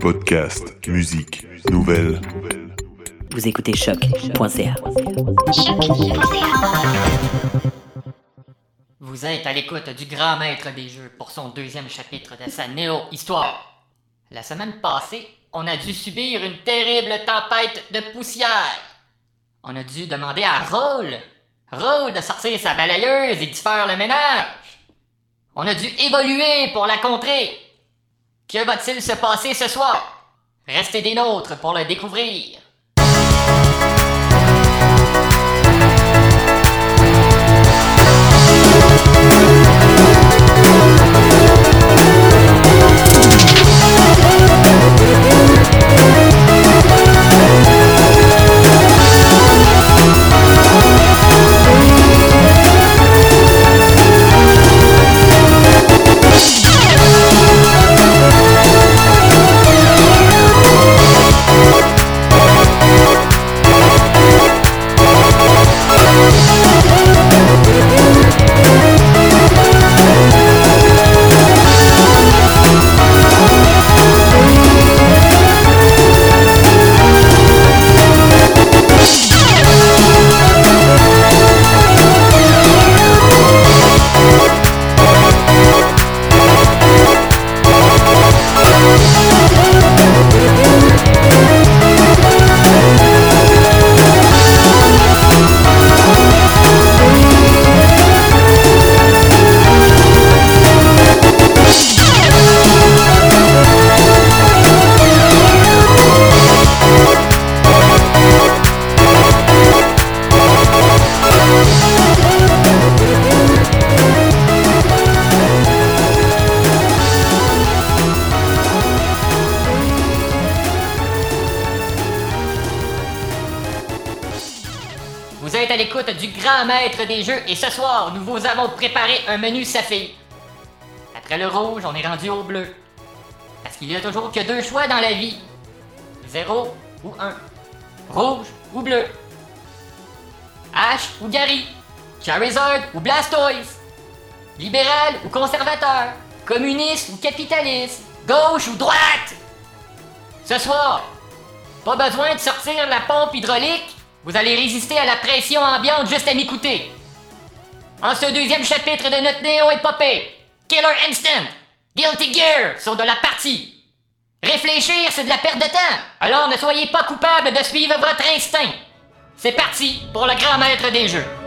Podcast, musique, nouvelles. Vous écoutez choc.ca. Vous êtes à l'écoute du grand maître des jeux pour son deuxième chapitre de sa néo-histoire. La semaine passée, on a dû subir une terrible tempête de poussière. On a dû demander à Roll, Roll de sortir sa balayeuse et d'y faire le ménage. On a dû évoluer pour la contrer. Que va-t-il se passer ce soir? Restez des nôtres pour le découvrir. Des jeux et ce soir, nous vous avons préparé un menu saphir. Après le rouge, on est rendu au bleu. Parce qu'il y a toujours que deux choix dans la vie. Zéro ou un. Rouge ou bleu. Ash ou Gary. Charizard ou Blastoise. Libéral ou conservateur. Communiste ou capitaliste. Gauche ou droite. Ce soir, pas besoin de sortir la pompe hydraulique. Vous allez résister à la pression ambiante juste à m'écouter. En ce deuxième chapitre de notre néo-épopée, Killer Instant, Guilty Gear sont de la partie. Réfléchir, c'est de la perte de temps. Alors ne soyez pas coupable de suivre votre instinct. C'est parti pour le grand maître des jeux.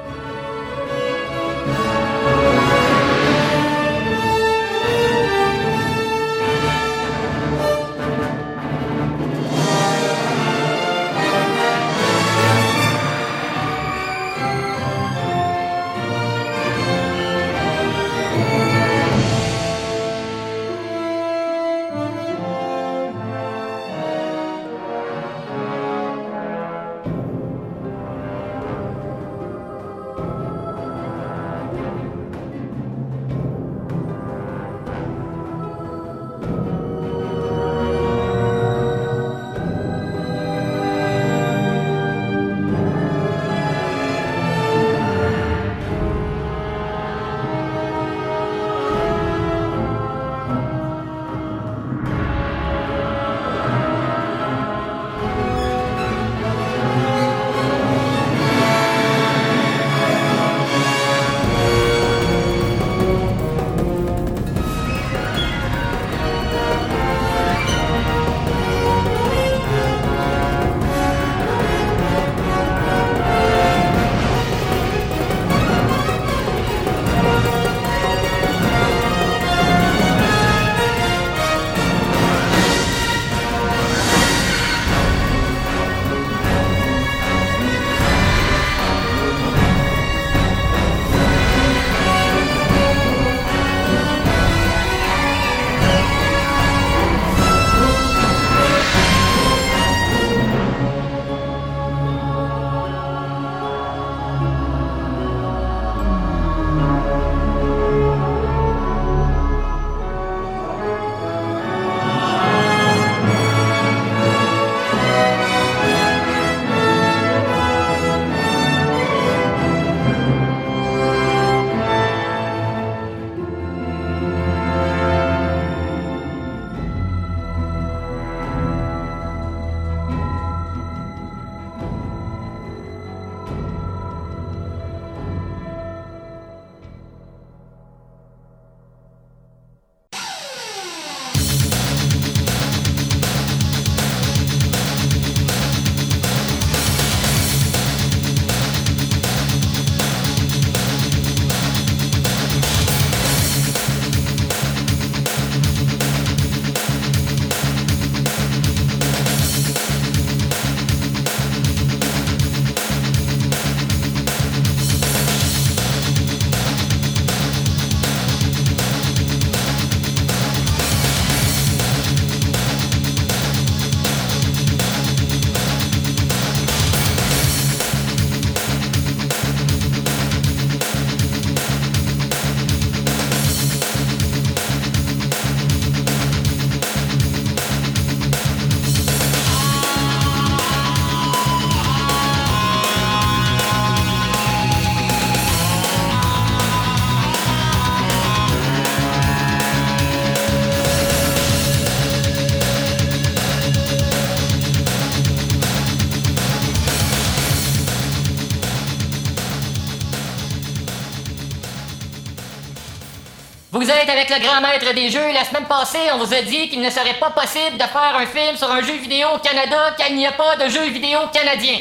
Avec le grand maître des jeux. La semaine passée, on vous a dit qu'il ne serait pas possible de faire un film sur un jeu vidéo au Canada car il n'y a pas de jeu vidéo canadien.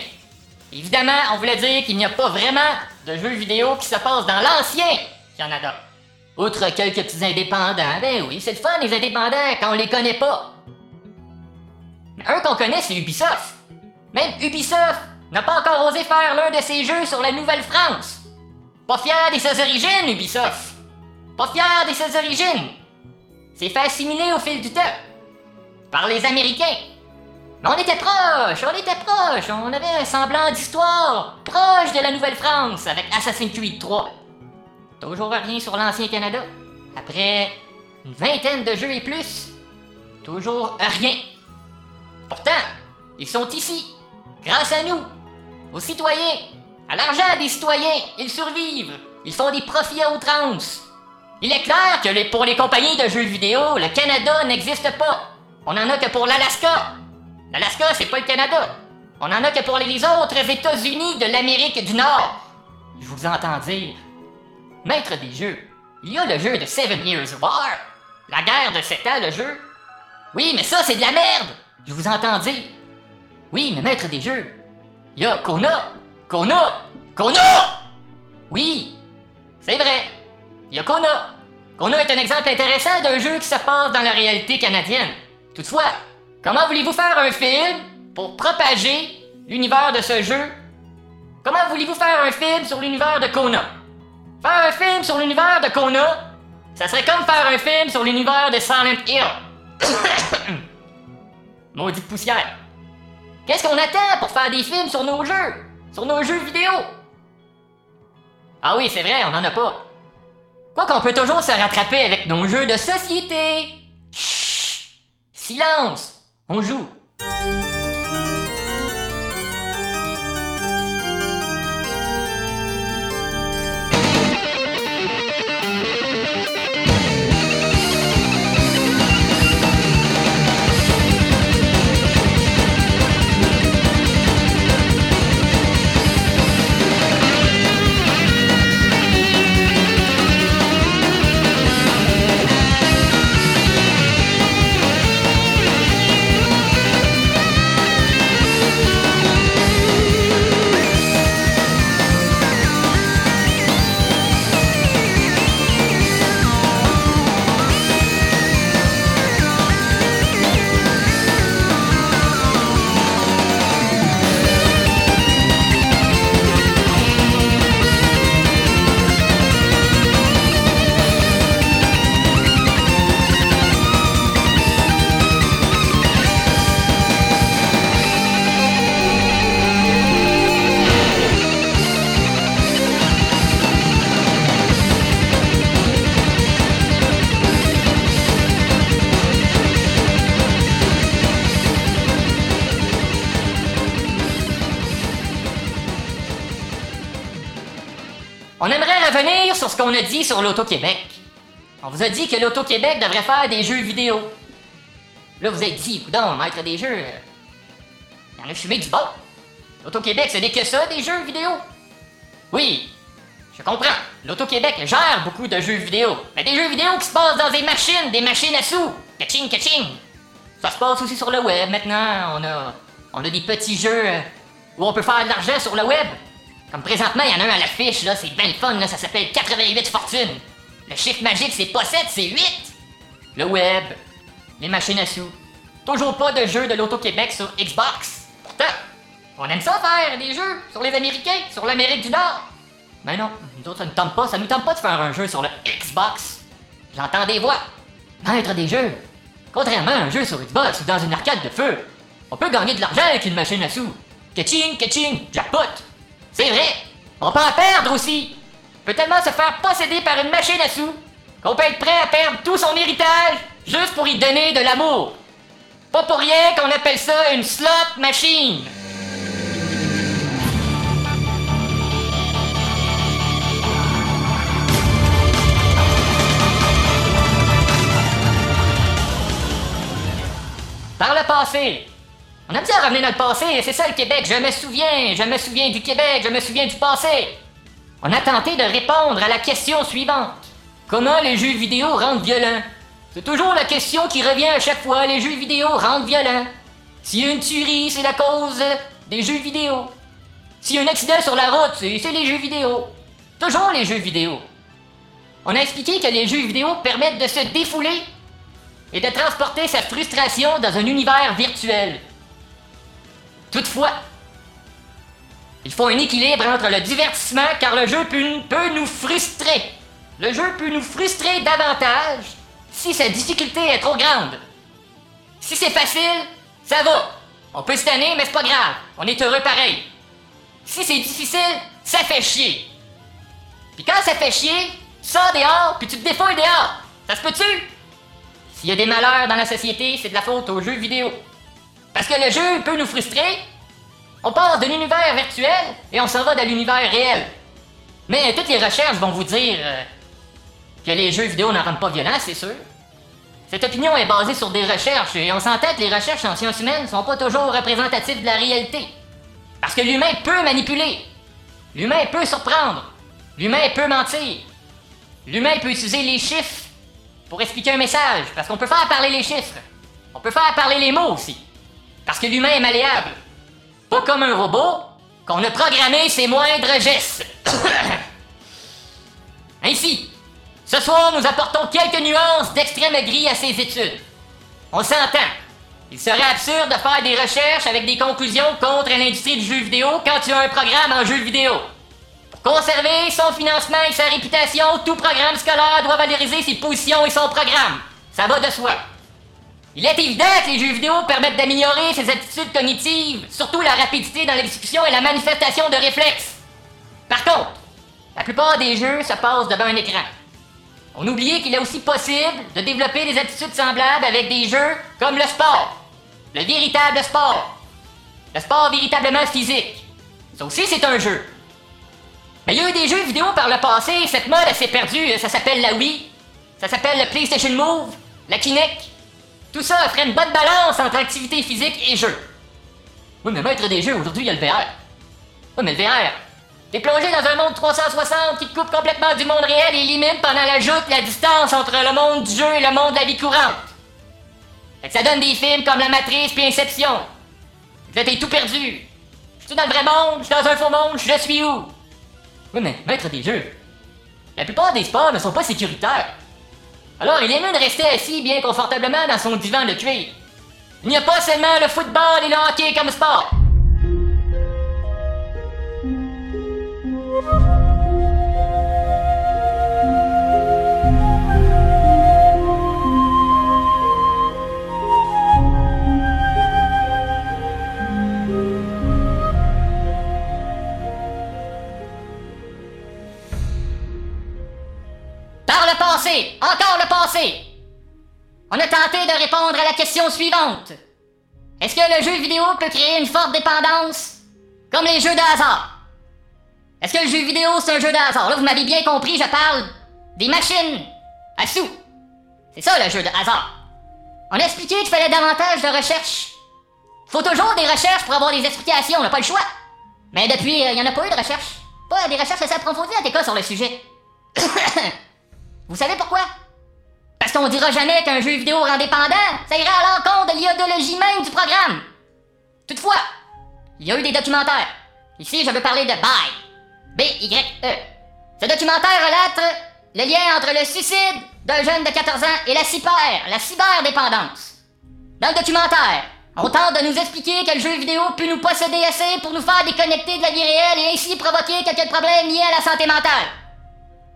Évidemment, on voulait dire qu'il n'y a pas vraiment de jeux vidéo qui se passent dans l'ancien Canada. Outre quelques petits indépendants, ben oui, c'est le fun les indépendants quand on les connaît pas. Un qu'on connaît, c'est Ubisoft. Même Ubisoft n'a pas encore osé faire l'un de ses jeux sur la Nouvelle-France. Pas fier de ses origines, Ubisoft. Pas fier de ses origines. C'est fait assimiler au fil du temps. Par les Américains. Mais on était proche, on était proche, on avait un semblant d'histoire proche de la Nouvelle-France avec Assassin's Creed 3. Toujours rien sur l'ancien Canada. Après une vingtaine de jeux et plus, toujours rien. Pourtant, ils sont ici, grâce à nous, aux citoyens, à l'argent des citoyens, ils survivent, ils font des profits à outrance. Il est clair que pour les compagnies de jeux vidéo, le Canada n'existe pas. On en a que pour l'Alaska. L'Alaska, c'est pas le Canada. On en a que pour les autres États-Unis de l'Amérique du Nord. Je vous entends dire. Maître des jeux, il y a le jeu de Seven Years War. La guerre de 7 ans, le jeu. Oui, mais ça, c'est de la merde. Je vous entends dire. Oui, mais maître des jeux, il y a Kona. Kona. Kona! Oui, c'est vrai. Il y a Kona. Kona est un exemple intéressant d'un jeu qui se passe dans la réalité canadienne. Toutefois, comment voulez-vous faire un film pour propager l'univers de ce jeu? Comment voulez-vous faire un film sur l'univers de Kona? Faire un film sur l'univers de Kona, ça serait comme faire un film sur l'univers de Silent Hill. Maudite poussière. Qu'est-ce qu'on attend pour faire des films sur nos jeux? Sur nos jeux vidéo? Ah oui, c'est vrai, on en a pas. Quoi qu'on peut toujours se rattraper avec nos jeux de société. Chut! Silence! On joue. A dit sur l'Auto-Québec. On vous a dit que l'Auto-Québec devrait faire des jeux vidéo. Là, vous êtes dit, coudon, maître des jeux, euh, il y en a fumé du bon. L'Auto-Québec, ce n'est que ça, des jeux vidéo. Oui, je comprends. L'Auto-Québec gère beaucoup de jeux vidéo. Mais des jeux vidéo qui se passent dans des machines, des machines à sous. Kaching, kaching. Ça se passe aussi sur le web maintenant. On a, on a des petits jeux euh, où on peut faire de l'argent sur le web. Comme présentement, il y en a un à l'affiche, là, c'est bien le fun, là, ça s'appelle 88 fortunes. Le chiffre magique, c'est pas 7, c'est 8. Le web, les machines à sous. Toujours pas de jeu de l'Auto-Québec sur Xbox. Pourtant, on aime ça faire des jeux sur les Américains, sur l'Amérique du Nord. Mais non, nous autres, ça nous tente pas, ça nous tente pas de faire un jeu sur le Xbox. J'entends des voix. Maître des jeux. Contrairement à un jeu sur Xbox ou dans une arcade de feu, on peut gagner de l'argent avec une machine à sous. Ketching, ketching, jackpot. C'est vrai, on peut en perdre aussi. Peut tellement se faire posséder par une machine à sous qu'on peut être prêt à perdre tout son héritage juste pour y donner de l'amour. Pas pour rien qu'on appelle ça une slot machine. Par le passé. On aime revenir dans le passé, c'est ça le Québec. Je me souviens, je me souviens du Québec, je me souviens du passé. On a tenté de répondre à la question suivante. Comment les jeux vidéo rendent violents? C'est toujours la question qui revient à chaque fois. Les jeux vidéo rendent violents. A une tuerie, c'est la cause des jeux vidéo. A un accident sur la route, c'est les jeux vidéo. Toujours les jeux vidéo. On a expliqué que les jeux vidéo permettent de se défouler et de transporter sa frustration dans un univers virtuel. Toutefois, il faut un équilibre entre le divertissement car le jeu peut, nous frustrer. Le jeu peut nous frustrer davantage si sa difficulté est trop grande. Si c'est facile, ça va. On peut se tanner, mais c'est pas grave. On est heureux pareil. Si c'est difficile, ça fait chier. Puis quand ça fait chier, sors dehors, puis tu te défoules dehors. Ça se peut-tu? S'il y a des malheurs dans la société, c'est de la faute aux jeux vidéo. Parce que le jeu peut nous frustrer. On passe de l'univers virtuel et on s'en va dans l'univers réel. Mais toutes les recherches vont vous dire euh, que les jeux vidéo n'en rendent pas violents, c'est sûr. Cette opinion est basée sur des recherches et on s'entend que les recherches en sciences humaines sont pas toujours représentatives de la réalité. Parce que l'humain peut manipuler. L'humain peut surprendre. L'humain peut mentir. L'humain peut utiliser les chiffres pour expliquer un message. Parce qu'on peut faire parler les chiffres. On peut faire parler les mots aussi. Parce que l'humain est malléable. Pas comme un robot qu'on a programmé ses moindres gestes. Ainsi, ce soir, nous apportons quelques nuances d'extrême gris à ces études. On s'entend. Il serait absurde de faire des recherches avec des conclusions contre l'industrie du jeu vidéo quand tu as un programme en jeu vidéo. Pour conserver son financement et sa réputation, tout programme scolaire doit valoriser ses positions et son programme. Ça va de soi. Il est évident que les jeux vidéo permettent d'améliorer ses attitudes cognitives, surtout la rapidité dans l'exécution et la manifestation de réflexes. Par contre, la plupart des jeux se passent devant un écran. On oubliait qu'il est aussi possible de développer des attitudes semblables avec des jeux comme le sport. Le véritable sport. Le sport véritablement physique. Ça aussi, c'est un jeu. Mais il y a eu des jeux vidéo par le passé, cette mode s'est perdue, ça s'appelle la Wii, ça s'appelle le PlayStation Move, la Kinect. Tout ça offrait une bonne balance entre activité physique et jeu. Oui, mais maître des jeux, aujourd'hui, il y a le VR. Oui, mais le VR, T'es plongé dans un monde 360 qui te coupe complètement du monde réel et limite pendant la joute la distance entre le monde du jeu et le monde de la vie courante. Fait que ça donne des films comme La Matrice puis Inception. Fait que t'es tout perdu. Je suis dans le vrai monde, je suis dans un faux monde, je suis où? Oui, mais maître des jeux. La plupart des sports ne sont pas sécuritaires. Alors, il est mieux de rester assis bien confortablement dans son divan de cuir. Il n'y a pas seulement le football et le hockey comme sport. Passé, encore le passé. On a tenté de répondre à la question suivante. Est-ce que le jeu vidéo peut créer une forte dépendance? Comme les jeux de hasard? Est-ce que le jeu vidéo c'est un jeu de hasard? Là, vous m'avez bien compris, je parle des machines à sous. C'est ça le jeu de hasard. On a expliqué qu'il fallait davantage de recherches. Faut toujours des recherches pour avoir des explications, on n'a pas le choix. Mais depuis, il n'y en a pas eu de recherches. Pas des recherches assez approfondies en tout cas sur le sujet. Vous savez pourquoi? Parce qu'on dira jamais qu'un jeu vidéo rend dépendant, ça ira à l'encontre de l'idéologie même du programme. Toutefois, il y a eu des documentaires. Ici, je veux parler de Bye. B-Y-E. Ce documentaire relate le lien entre le suicide d'un jeune de 14 ans et la cyber, la cyberdépendance. Dans le documentaire, on tente de nous expliquer que le jeu vidéo peut nous posséder assez pour nous faire déconnecter de la vie réelle et ainsi provoquer quelques problèmes liés à la santé mentale.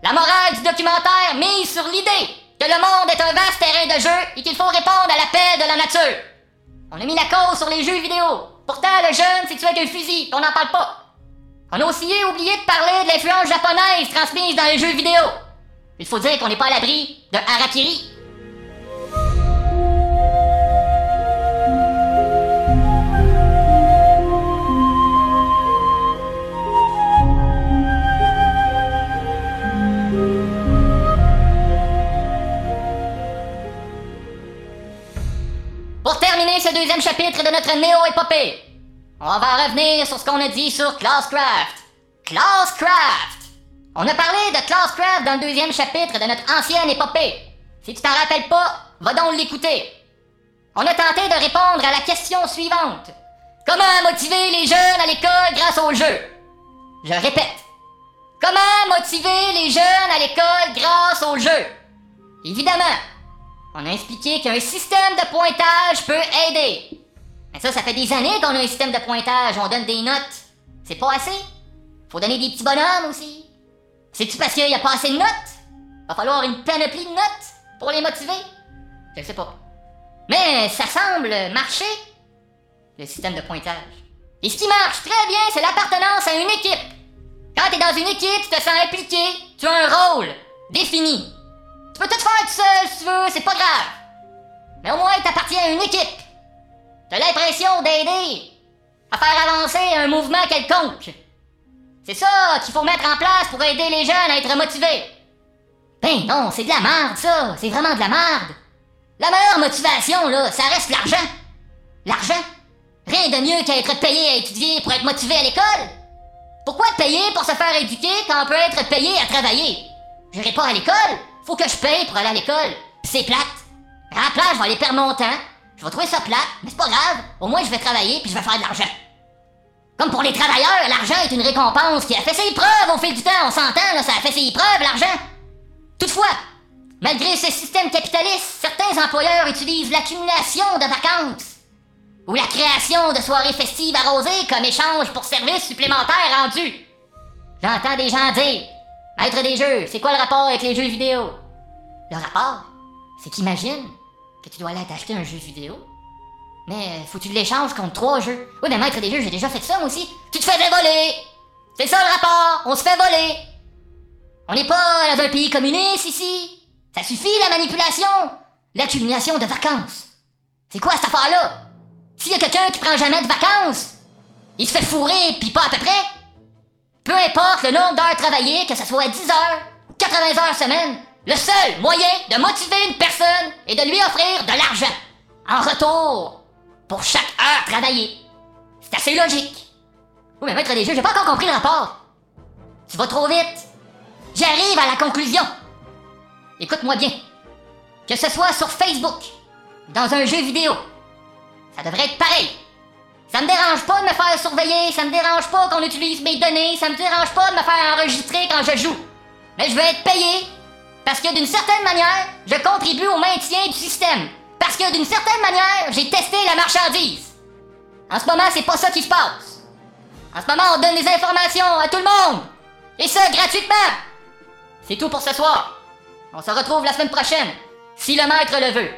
La morale du documentaire mise sur l'idée que le monde est un vaste terrain de jeu et qu'il faut répondre à l'appel de la nature. On a mis la cause sur les jeux vidéo. Pourtant, le jeune, c'est tué avec un fusil, on n'en parle pas. On a aussi oublié de parler de l'influence japonaise transmise dans les jeux vidéo. Il faut dire qu'on n'est pas à l'abri de harakiri. Pour terminer ce deuxième chapitre de notre néo-épopée, on va revenir sur ce qu'on a dit sur Classcraft. Classcraft! On a parlé de Classcraft dans le deuxième chapitre de notre ancienne épopée. Si tu t'en rappelles pas, va donc l'écouter. On a tenté de répondre à la question suivante. Comment motiver les jeunes à l'école grâce au jeu? Je répète. Comment motiver les jeunes à l'école grâce au jeu? Évidemment, on a expliqué qu'un système de pointage peut aider. Mais ça, ça fait des années qu'on a un système de pointage, on donne des notes. C'est pas assez? Faut donner des petits bonhommes aussi. C'est-tu parce qu'il n'y a pas assez de notes? Va falloir une panoplie de notes pour les motiver? Je sais pas. Mais ça semble marcher, le système de pointage. Et ce qui marche très bien, c'est l'appartenance à une équipe. Quand t'es dans une équipe, tu te sens impliqué, tu as un rôle défini. Tu peux tout faire tout seul si tu veux, c'est pas grave. Mais au moins, t'appartiens à une équipe. T'as l'impression d'aider à faire avancer un mouvement quelconque. C'est ça qu'il faut mettre en place pour aider les jeunes à être motivés. Ben non, c'est de la merde, ça. C'est vraiment de la merde. La meilleure motivation, là, ça reste l'argent. L'argent. Rien de mieux qu'à être payé à étudier pour être motivé à l'école. Pourquoi payer pour se faire éduquer quand on peut être payé à travailler? J'irai pas à l'école. Faut que je paye pour aller à l'école. C'est plate. À je vais aller perdre mon temps. Je vais trouver ça plate, mais c'est pas grave. Au moins, je vais travailler puis je vais faire de l'argent. Comme pour les travailleurs, l'argent est une récompense qui a fait ses preuves au fil du temps. On s'entend, là, ça a fait ses preuves, l'argent. Toutefois, malgré ce système capitaliste, certains employeurs utilisent l'accumulation de vacances ou la création de soirées festives arrosées comme échange pour services supplémentaires rendus. J'entends des gens dire Maître des jeux, c'est quoi le rapport avec les jeux vidéo? Le rapport, c'est qu'imagine que tu dois aller t'acheter un jeu vidéo, mais faut que tu l'échanges contre trois jeux. Oui, mais maître des jeux, j'ai déjà fait ça moi aussi. Tu te fais voler! C'est ça le rapport, on se fait voler. On n'est pas dans un pays communiste ici. Ça suffit la manipulation. L'accumulation de vacances. C'est quoi cette affaire-là? S'il y a quelqu'un qui prend jamais de vacances, il se fait fourrer puis pas à peu près. Peu importe le nombre d'heures travaillées, que ce soit 10 heures ou 80 heures semaine, le seul moyen de motiver une personne est de lui offrir de l'argent en retour pour chaque heure travaillée. C'est assez logique. Oui, mais maître des jeux, j'ai pas encore compris le rapport. Tu vas trop vite. J'arrive à la conclusion. Écoute-moi bien. Que ce soit sur Facebook, dans un jeu vidéo, ça devrait être pareil. Ça me dérange pas de me faire surveiller, ça me dérange pas qu'on utilise mes données, ça me dérange pas de me faire enregistrer quand je joue. Mais je veux être payé parce que d'une certaine manière, je contribue au maintien du système. Parce que d'une certaine manière, j'ai testé la marchandise. En ce moment, c'est pas ça qui se passe. En ce moment, on donne des informations à tout le monde. Et ça, gratuitement. C'est tout pour ce soir. On se retrouve la semaine prochaine, si le maître le veut.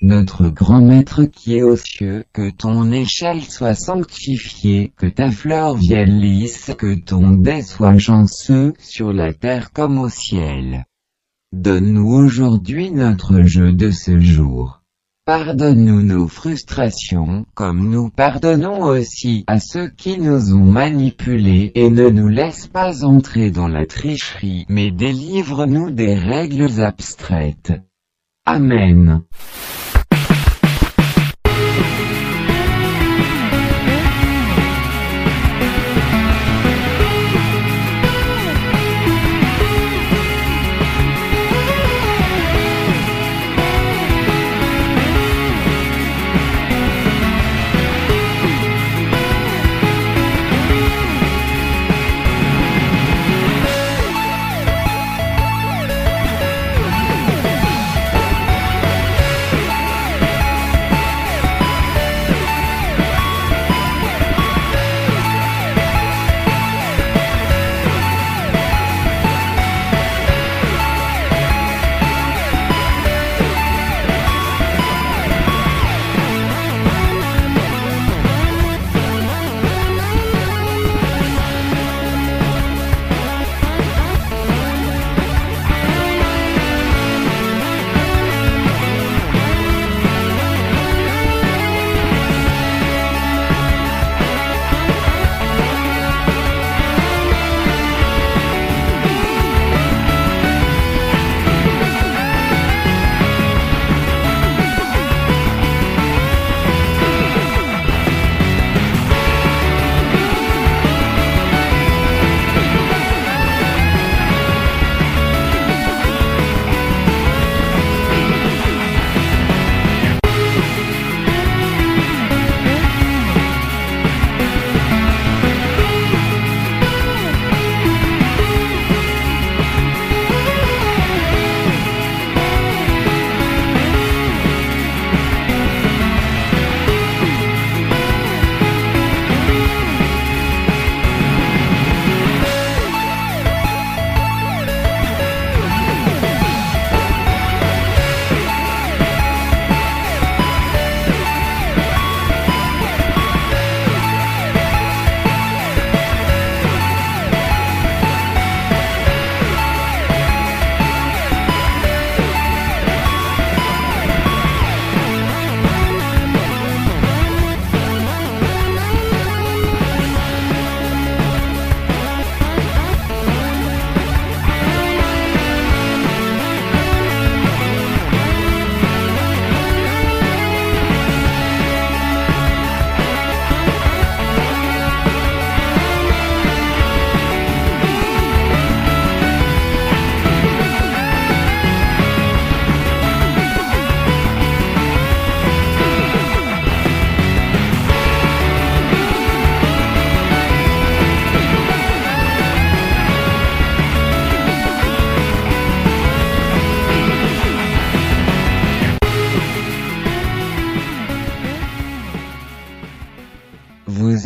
Notre grand maître qui est aux cieux, que ton échelle soit sanctifiée, que ta fleur vienne lisse, que ton dé soit chanceux, sur la terre comme au ciel. Donne-nous aujourd'hui notre jeu de ce jour. Pardonne-nous nos frustrations, comme nous pardonnons aussi à ceux qui nous ont manipulés, et ne nous laisse pas entrer dans la tricherie, mais délivre-nous des règles abstraites. Amen.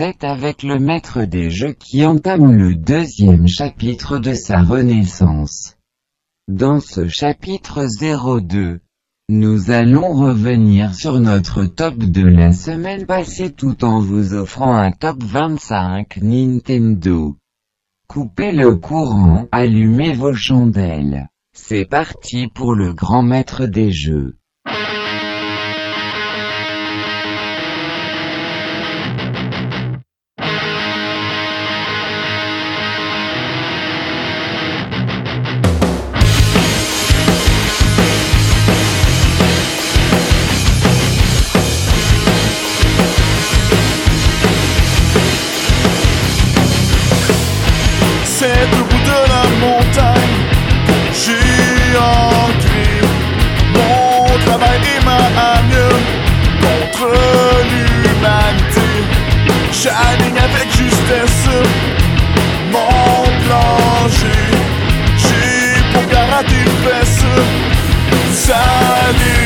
c'est avec le maître des jeux qui entame le deuxième chapitre de sa renaissance. Dans ce chapitre 02, nous allons revenir sur notre top de la semaine passée tout en vous offrant un top 25 Nintendo. Coupez le courant, allumez vos chandelles. C'est parti pour le grand maître des jeux. new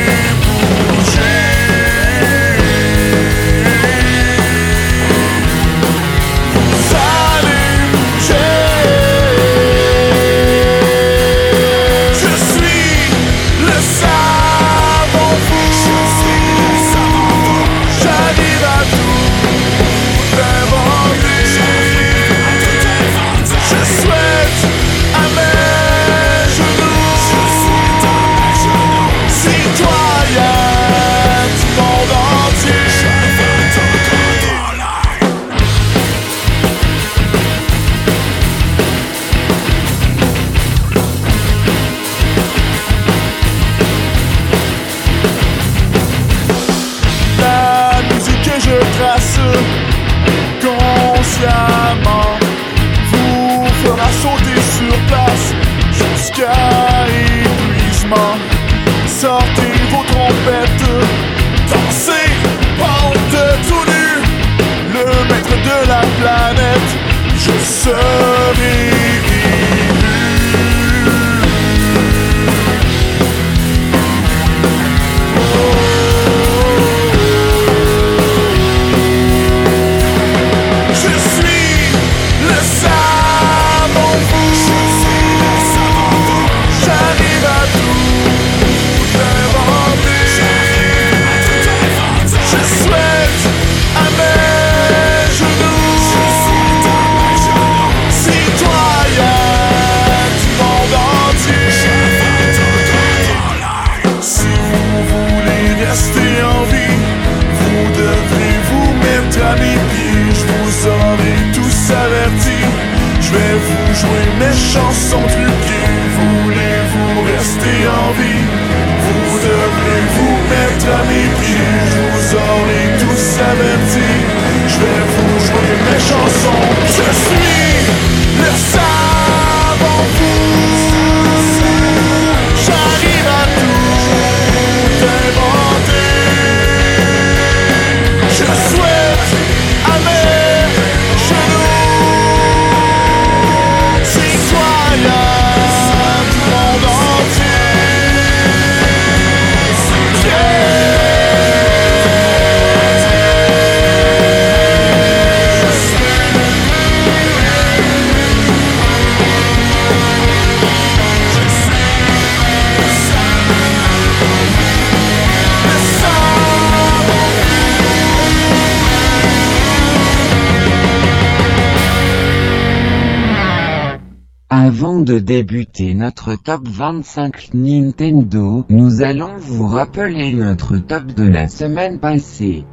de débuter notre top 25 Nintendo, nous allons vous rappeler notre top de la semaine passée.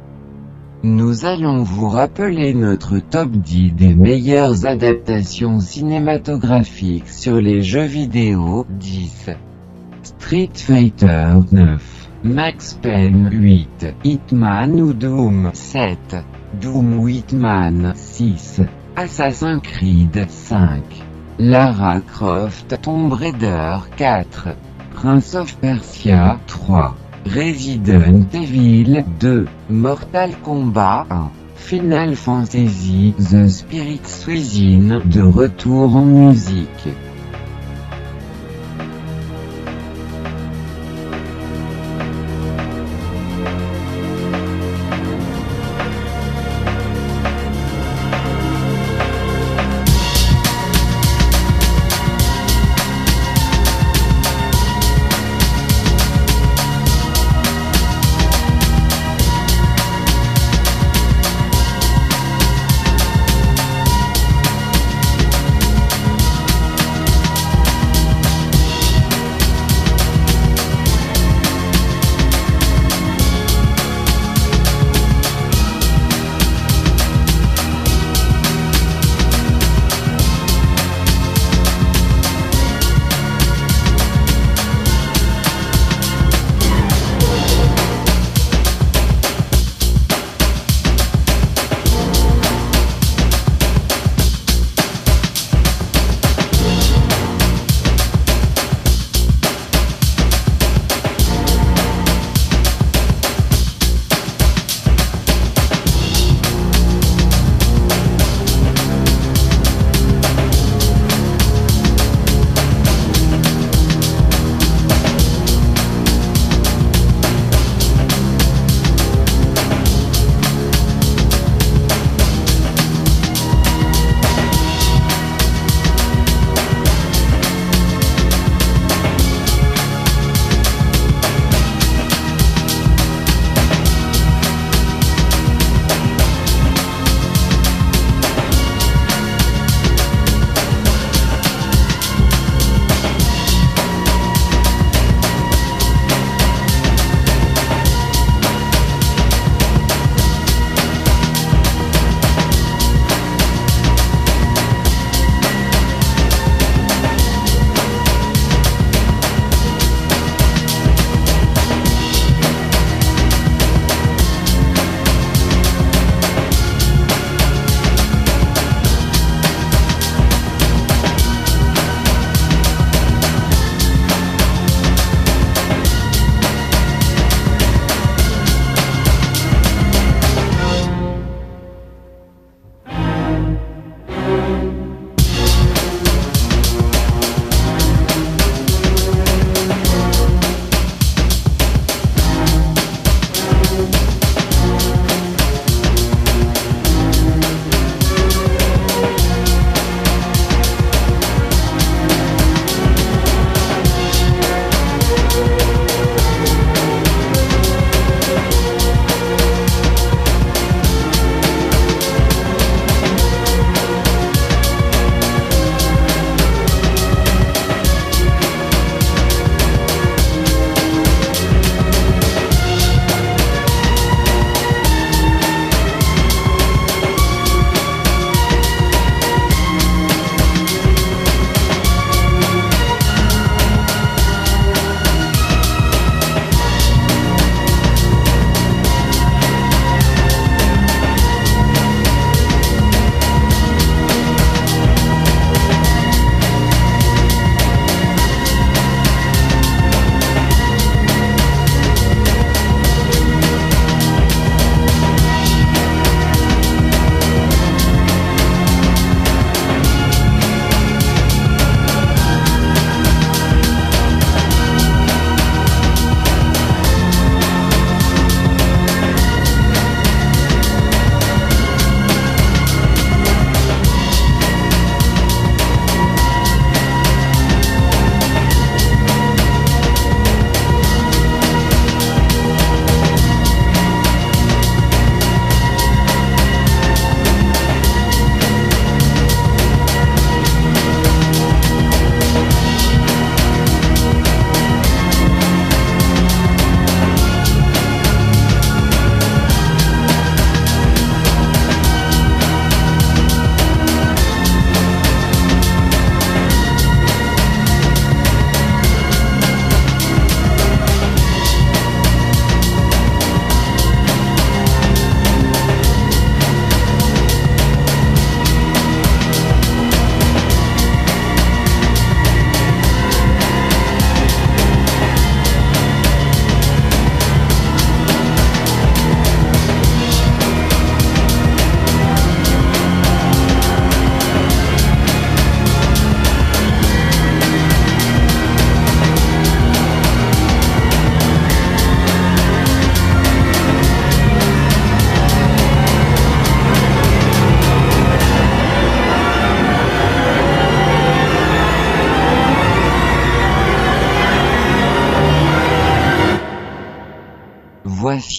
Nous allons vous rappeler notre top 10 des meilleures adaptations cinématographiques sur les jeux vidéo, 10. Street Fighter 9, Max Payne 8, Hitman ou Doom 7, Doom Hitman 6, Assassin's Creed 5. Lara Croft Tomb Raider 4, Prince of Persia 3, Resident Evil 2, Mortal Kombat 1, Final Fantasy The Spirit Within de retour en musique.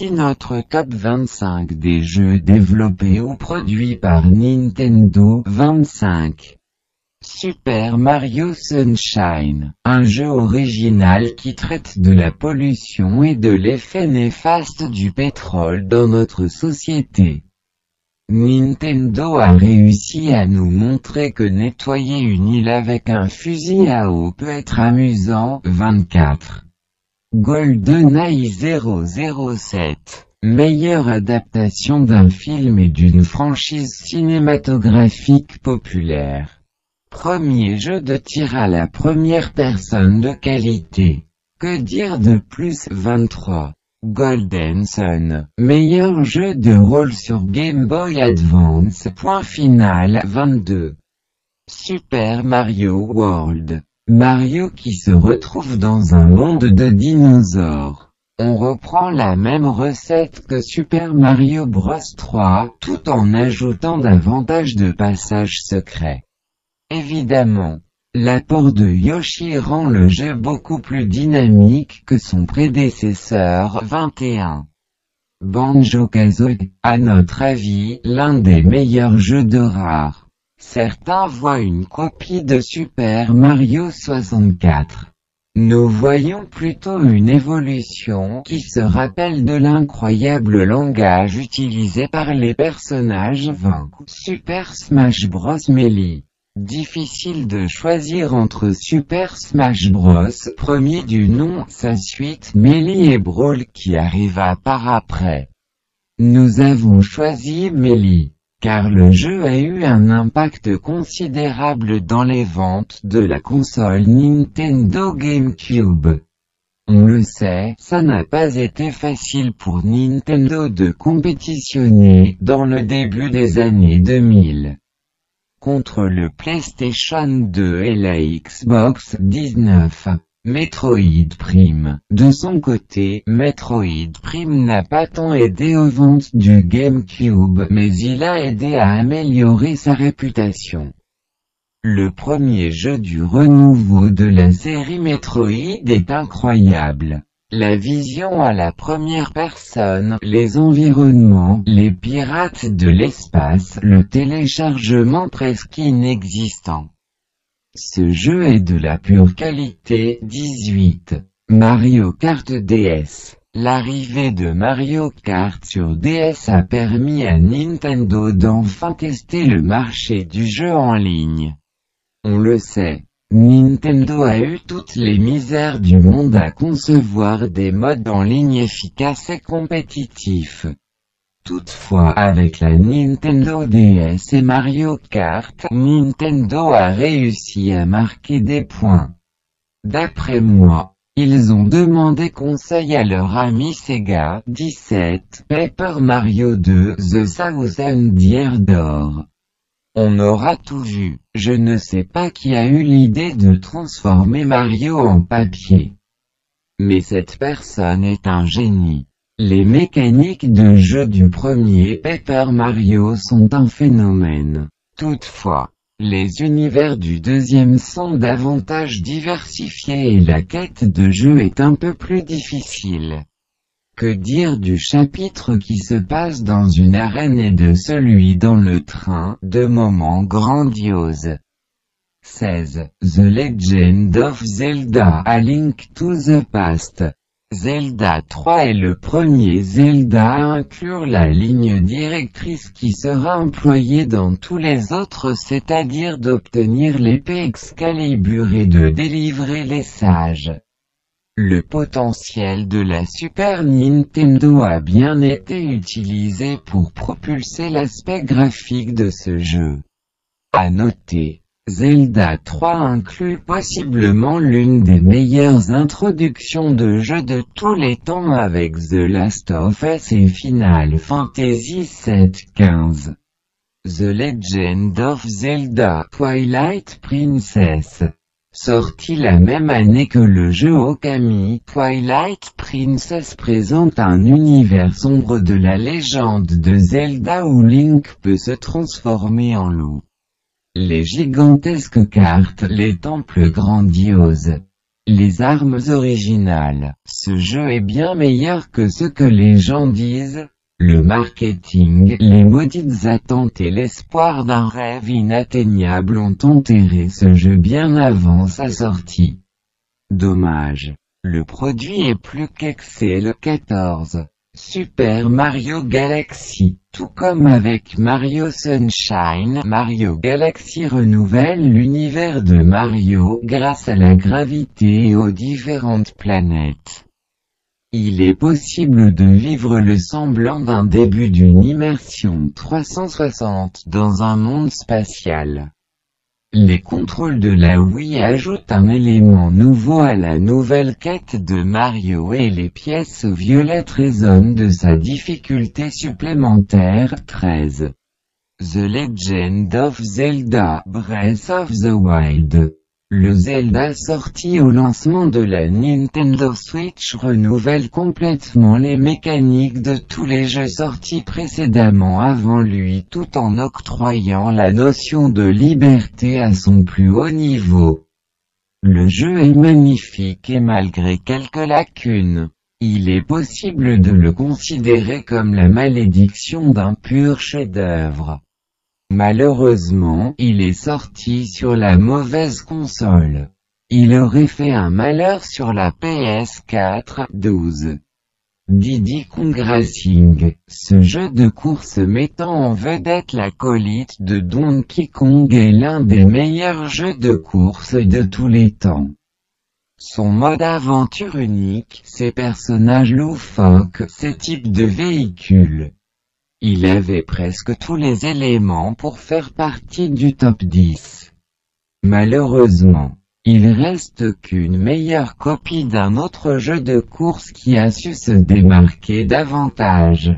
Notre top 25 des jeux développés ou produits par Nintendo 25. Super Mario Sunshine, un jeu original qui traite de la pollution et de l'effet néfaste du pétrole dans notre société. Nintendo a réussi à nous montrer que nettoyer une île avec un fusil à eau peut être amusant. 24. GoldenEye 007 Meilleure adaptation d'un film et d'une franchise cinématographique populaire. Premier jeu de tir à la première personne de qualité. Que dire de plus? 23 Golden Sun, meilleur jeu de rôle sur Game Boy Advance. Point final 22. Super Mario World. Mario qui se retrouve dans un monde de dinosaures. On reprend la même recette que Super Mario Bros 3, tout en ajoutant davantage de passages secrets. Évidemment, L'apport de Yoshi rend le jeu beaucoup plus dynamique que son prédécesseur 21. Banjo-Kazooie, à notre avis, l'un des meilleurs jeux de rare. Certains voient une copie de Super Mario 64. Nous voyons plutôt une évolution qui se rappelle de l'incroyable langage utilisé par les personnages 20. Super Smash Bros. Melee Difficile de choisir entre Super Smash Bros. premier du nom, sa suite Melee et Brawl qui arriva par après. Nous avons choisi Melee, car le jeu a eu un impact considérable dans les ventes de la console Nintendo GameCube. On le sait, ça n'a pas été facile pour Nintendo de compétitionner dans le début des années 2000 contre le PlayStation 2 et la Xbox 19. Metroid Prime. De son côté, Metroid Prime n'a pas tant aidé aux ventes du GameCube mais il a aidé à améliorer sa réputation. Le premier jeu du renouveau de la série Metroid est incroyable. La vision à la première personne, les environnements, les pirates de l'espace, le téléchargement presque inexistant. Ce jeu est de la pure qualité. 18. Mario Kart DS. L'arrivée de Mario Kart sur DS a permis à Nintendo d'enfin tester le marché du jeu en ligne. On le sait, Nintendo a eu toutes les misères du monde à concevoir des modes en ligne efficaces et compétitifs. Toutefois avec la Nintendo DS et Mario Kart, Nintendo a réussi à marquer des points. D'après moi, ils ont demandé conseil à leur ami Sega 17 Paper Mario 2 The Thousand Year Door. On aura tout vu. Je ne sais pas qui a eu l'idée de transformer Mario en papier. Mais cette personne est un génie. Les mécaniques de jeu du premier Paper Mario sont un phénomène. Toutefois, les univers du deuxième sont davantage diversifiés et la quête de jeu est un peu plus difficile. Que dire du chapitre qui se passe dans une arène et de celui dans le train, de moments grandioses? 16. The Legend of Zelda A Link to the Past. Zelda 3 est le premier Zelda à inclure la ligne directrice qui sera employée dans tous les autres c'est-à-dire d'obtenir l'épée Excalibur et de délivrer les sages. Le potentiel de la Super Nintendo a bien été utilisé pour propulser l'aspect graphique de ce jeu. À noter, Zelda 3 inclut possiblement l'une des meilleures introductions de jeu de tous les temps avec The Last of Us et Final Fantasy VII 15. The Legend of Zelda Twilight Princess Sorti la même année que le jeu Okami, Twilight Princess présente un univers sombre de la légende de Zelda où Link peut se transformer en loup. Les gigantesques cartes, les temples grandioses, Les armes originales. Ce jeu est bien meilleur que ce que les gens disent. Le marketing, les maudites attentes et l'espoir d'un rêve inatteignable ont enterré ce jeu bien avant sa sortie. Dommage. Le produit est plus qu'Excel 14. Super Mario Galaxy, tout comme avec Mario Sunshine, Mario Galaxy renouvelle l'univers de Mario grâce à la gravité et aux différentes planètes. Il est possible de vivre le semblant d'un début d'une immersion 360 dans un monde spatial. Les contrôles de la Wii ajoutent un élément nouveau à la nouvelle quête de Mario et les pièces violettes résonnent de sa difficulté supplémentaire 13. The Legend of Zelda Breath of the Wild le Zelda sorti au lancement de la Nintendo Switch renouvelle complètement les mécaniques de tous les jeux sortis précédemment avant lui tout en octroyant la notion de liberté à son plus haut niveau. Le jeu est magnifique et malgré quelques lacunes, il est possible de le considérer comme la malédiction d'un pur chef-d'œuvre. Malheureusement, il est sorti sur la mauvaise console. Il aurait fait un malheur sur la PS4 12. Diddy Kong Racing, ce jeu de course mettant en vedette la colite de Donkey Kong est l'un des meilleurs jeux de course de tous les temps. Son mode aventure unique, ses personnages loufoques, ses types de véhicules, il avait presque tous les éléments pour faire partie du top 10. Malheureusement, il reste qu'une meilleure copie d'un autre jeu de course qui a su se démarquer davantage.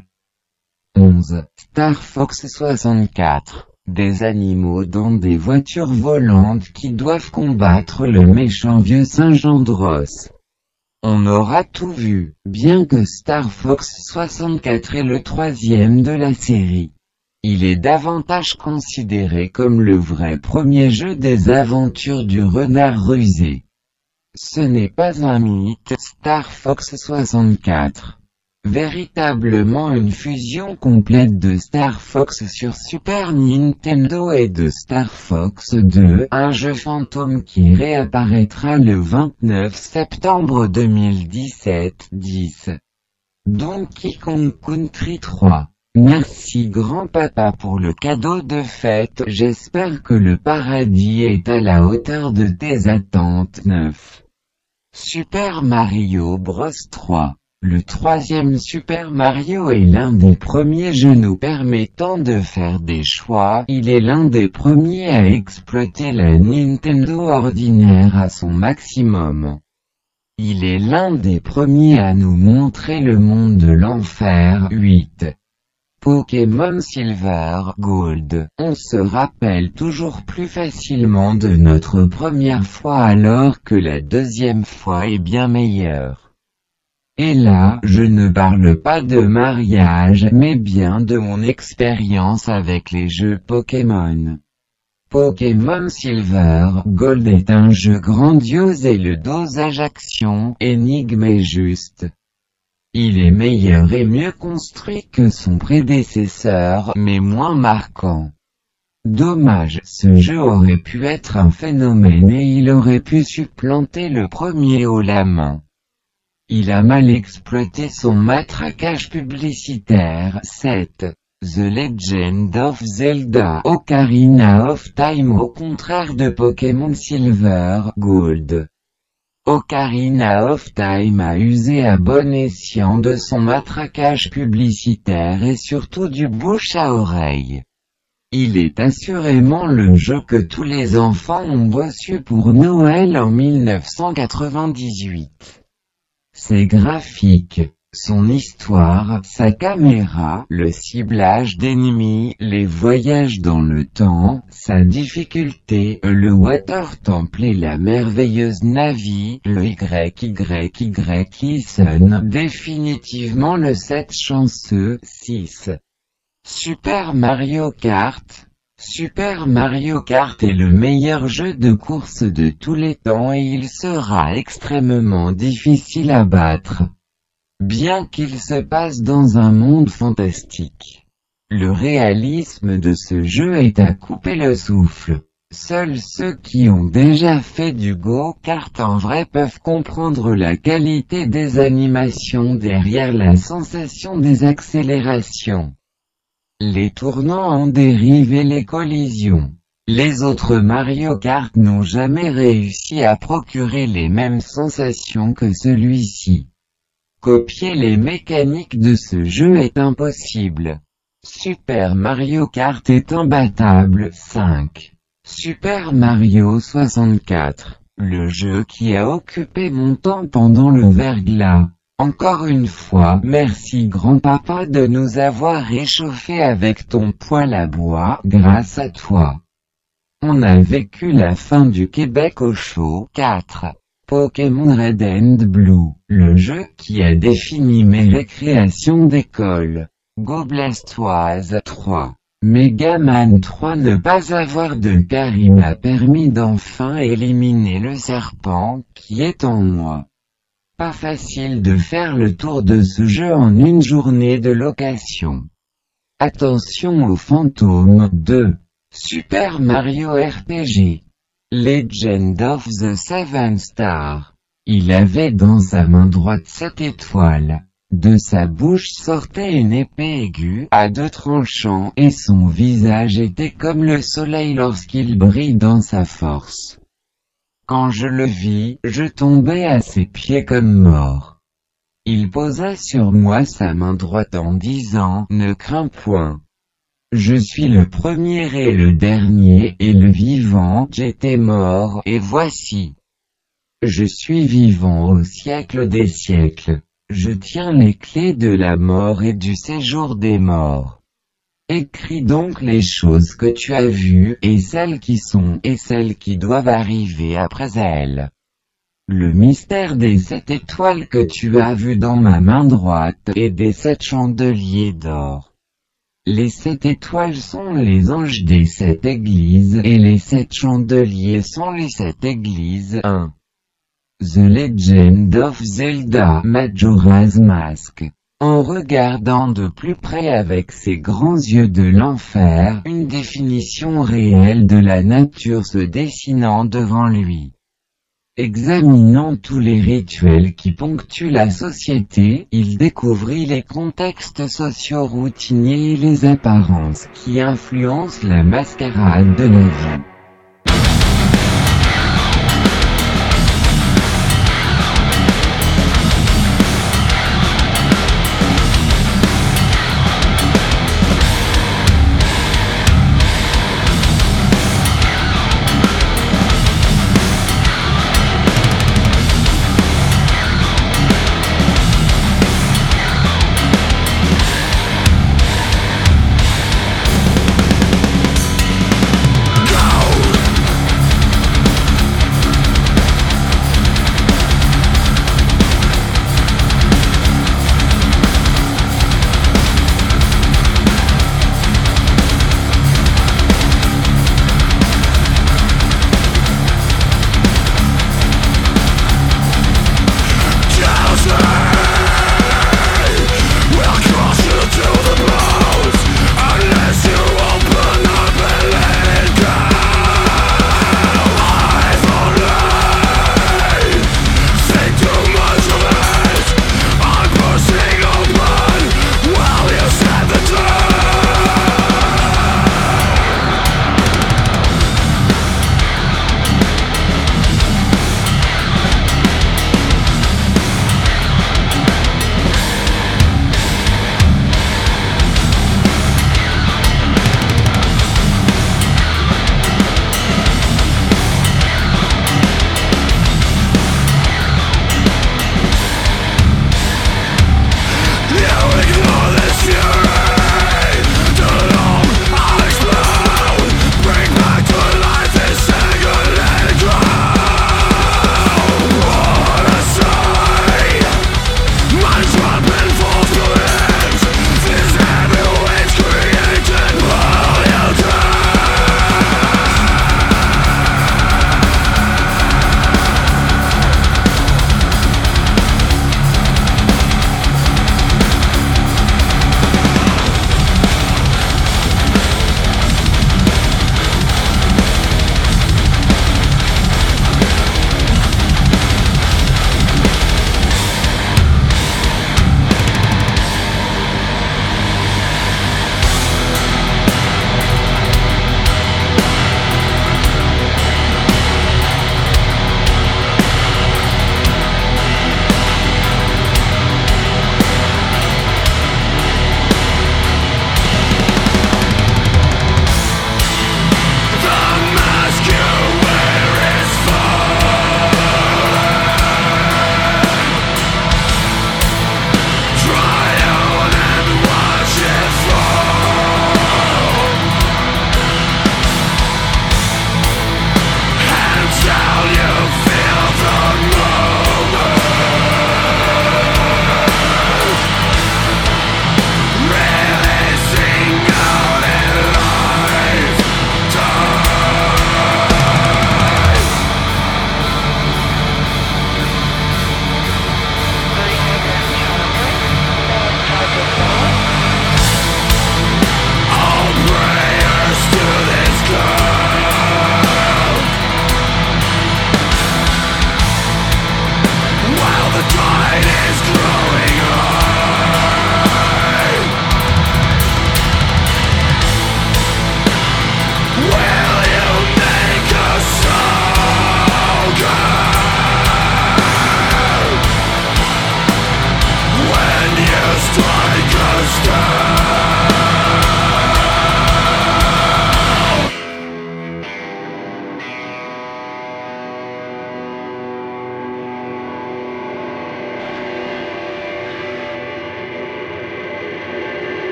11. Star Fox 64. Des animaux dans des voitures volantes qui doivent combattre le méchant vieux Saint-Jean-Dros. On aura tout vu, bien que Star Fox 64 est le troisième de la série. Il est davantage considéré comme le vrai premier jeu des aventures du renard rusé. Ce n'est pas un mythe, Star Fox 64 véritablement une fusion complète de Star Fox sur Super Nintendo et de Star Fox 2, un jeu fantôme qui réapparaîtra le 29 septembre 2017 10. Donkey Kong Country 3 Merci grand-papa pour le cadeau de fête, j'espère que le paradis est à la hauteur de tes attentes 9. Super Mario Bros 3 le troisième Super Mario est l'un des premiers jeux nous permettant de faire des choix. Il est l'un des premiers à exploiter la Nintendo ordinaire à son maximum. Il est l'un des premiers à nous montrer le monde de l'enfer 8. Pokémon Silver Gold. On se rappelle toujours plus facilement de notre première fois alors que la deuxième fois est bien meilleure. Et là, je ne parle pas de mariage mais bien de mon expérience avec les jeux Pokémon. Pokémon Silver Gold est un jeu grandiose et le dosage action énigme est juste. Il est meilleur et mieux construit que son prédécesseur mais moins marquant. Dommage, ce jeu aurait pu être un phénomène et il aurait pu supplanter le premier haut la. Il a mal exploité son matraquage publicitaire. 7. The Legend of Zelda Ocarina of Time au contraire de Pokémon Silver Gold. Ocarina of Time a usé à bon escient de son matraquage publicitaire et surtout du bouche à oreille. Il est assurément le jeu que tous les enfants ont reçu pour Noël en 1998 ses graphiques, son histoire, sa caméra, le ciblage d'ennemis, les voyages dans le temps, sa difficulté, le Water Temple et la merveilleuse Navi, le YYY sonne définitivement le 7 chanceux, 6. Super Mario Kart, Super Mario Kart est le meilleur jeu de course de tous les temps et il sera extrêmement difficile à battre. Bien qu'il se passe dans un monde fantastique. Le réalisme de ce jeu est à couper le souffle. Seuls ceux qui ont déjà fait du go-kart en vrai peuvent comprendre la qualité des animations derrière la sensation des accélérations. Les tournants en dérive et les collisions. Les autres Mario Kart n'ont jamais réussi à procurer les mêmes sensations que celui-ci. Copier les mécaniques de ce jeu est impossible. Super Mario Kart est imbattable 5. Super Mario 64, le jeu qui a occupé mon temps pendant le verglas. Encore une fois, merci grand-papa de nous avoir réchauffé avec ton poêle à bois, grâce à toi. On a vécu la fin du Québec au chaud 4. Pokémon Red and Blue, le jeu qui a défini mes récréations d'école. Go Blastoise 3. Mega Man 3 ne pas avoir de car il m'a permis d'enfin éliminer le serpent qui est en moi. Pas facile de faire le tour de ce jeu en une journée de location. Attention aux fantômes 2. Super Mario RPG. Legend of the Seven Star. Il avait dans sa main droite sept étoiles. De sa bouche sortait une épée aiguë à deux tranchants et son visage était comme le soleil lorsqu'il brille dans sa force. Quand je le vis, je tombai à ses pieds comme mort. Il posa sur moi sa main droite en disant « Ne crains point. Je suis le premier et le dernier et le vivant, j'étais mort et voici. Je suis vivant au siècle des siècles. Je tiens les clés de la mort et du séjour des morts. Écris donc les choses que tu as vues, et celles qui sont, et celles qui doivent arriver après elles. Le mystère des sept étoiles que tu as vues dans ma main droite, et des sept chandeliers d'or. Les sept étoiles sont les anges des sept églises, et les sept chandeliers sont les sept églises. 1. The Legend of Zelda Majora's Mask. En regardant de plus près avec ses grands yeux de l'enfer, une définition réelle de la nature se dessinant devant lui. Examinant tous les rituels qui ponctuent la société, il découvrit les contextes sociaux routiniers et les apparences qui influencent la mascarade de la vie.